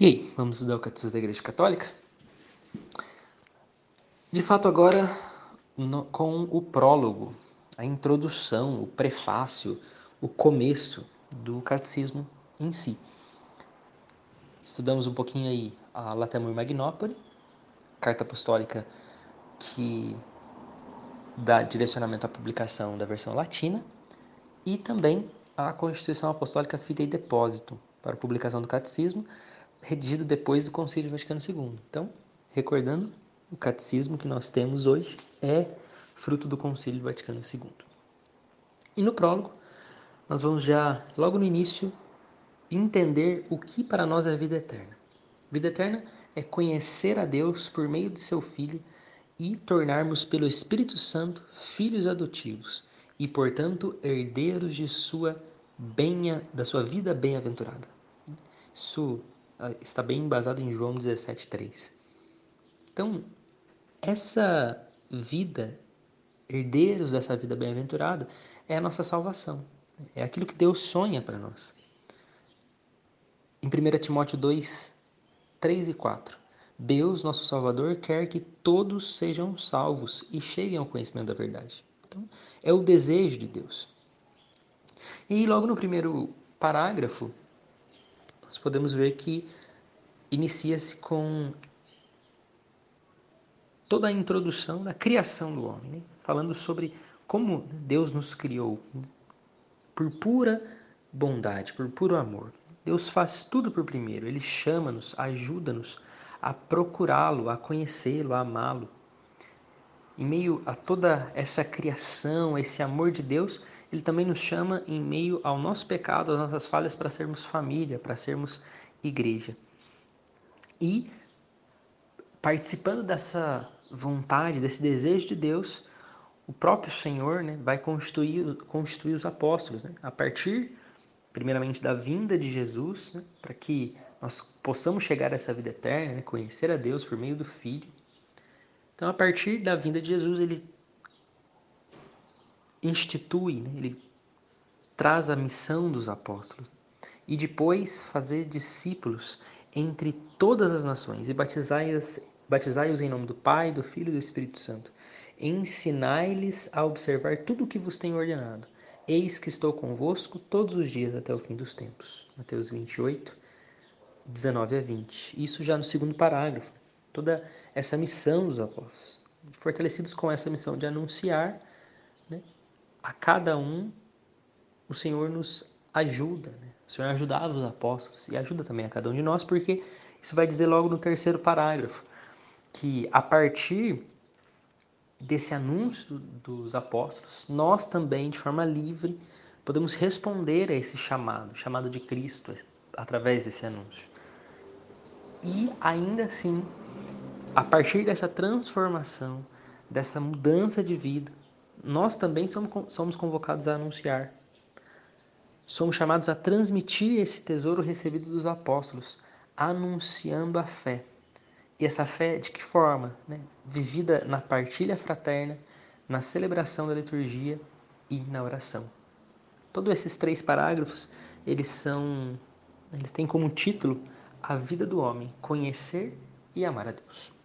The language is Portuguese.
E aí, vamos estudar o Catecismo da Igreja Católica? De fato, agora no, com o prólogo, a introdução, o prefácio, o começo do Catecismo em si. Estudamos um pouquinho aí a Latemur Magnópoli, carta apostólica que dá direcionamento à publicação da versão latina, e também a Constituição Apostólica Fidei Deposito, para a publicação do Catecismo, redigido depois do Concílio Vaticano II. Então, recordando, o catecismo que nós temos hoje é fruto do Concílio Vaticano II. E no prólogo, nós vamos já, logo no início, entender o que para nós é a vida eterna. Vida eterna é conhecer a Deus por meio de seu Filho e tornarmos pelo Espírito Santo filhos adotivos e, portanto, herdeiros de sua benha, da sua vida bem-aventurada. Isso está bem embasado em João 17,3. Então, essa vida, herdeiros dessa vida bem-aventurada, é a nossa salvação. É aquilo que Deus sonha para nós. Em 1 Timóteo 2, 3 e 4. Deus, nosso Salvador, quer que todos sejam salvos e cheguem ao conhecimento da verdade. Então, é o desejo de Deus. E logo no primeiro parágrafo, podemos ver que inicia-se com toda a introdução da criação do homem, né? falando sobre como Deus nos criou por pura bondade, por puro amor. Deus faz tudo por primeiro, ele chama-nos, ajuda-nos a procurá-lo, a conhecê-lo, a amá-lo. Em meio a toda essa criação, esse amor de Deus, ele também nos chama em meio ao nosso pecado, às nossas falhas, para sermos família, para sermos igreja. E participando dessa vontade, desse desejo de Deus, o próprio Senhor né, vai constituir, constituir os apóstolos, né, a partir, primeiramente, da vinda de Jesus, né, para que nós possamos chegar a essa vida eterna, né, conhecer a Deus por meio do Filho. Então, a partir da vinda de Jesus, ele institui, né, ele traz a missão dos apóstolos e depois fazer discípulos entre todas as nações e batizai-os batizai em nome do Pai, do Filho e do Espírito Santo. Ensinai-lhes a observar tudo o que vos tenho ordenado. Eis que estou convosco todos os dias até o fim dos tempos. Mateus 28, 19 a 20. Isso já no segundo parágrafo. Toda essa missão dos apóstolos. Fortalecidos com essa missão de anunciar né, a cada um, o Senhor nos ajuda. Né? O Senhor ajudava os apóstolos e ajuda também a cada um de nós, porque isso vai dizer logo no terceiro parágrafo, que a partir desse anúncio dos apóstolos, nós também, de forma livre, podemos responder a esse chamado, chamado de Cristo, através desse anúncio. E ainda assim, a partir dessa transformação, dessa mudança de vida, nós também somos, convocados a anunciar. Somos chamados a transmitir esse tesouro recebido dos apóstolos, anunciando a fé. E essa fé, de que forma? Né? Vivida na partilha fraterna, na celebração da liturgia e na oração. Todos esses três parágrafos, eles são, eles têm como título a vida do homem, conhecer e amar a Deus.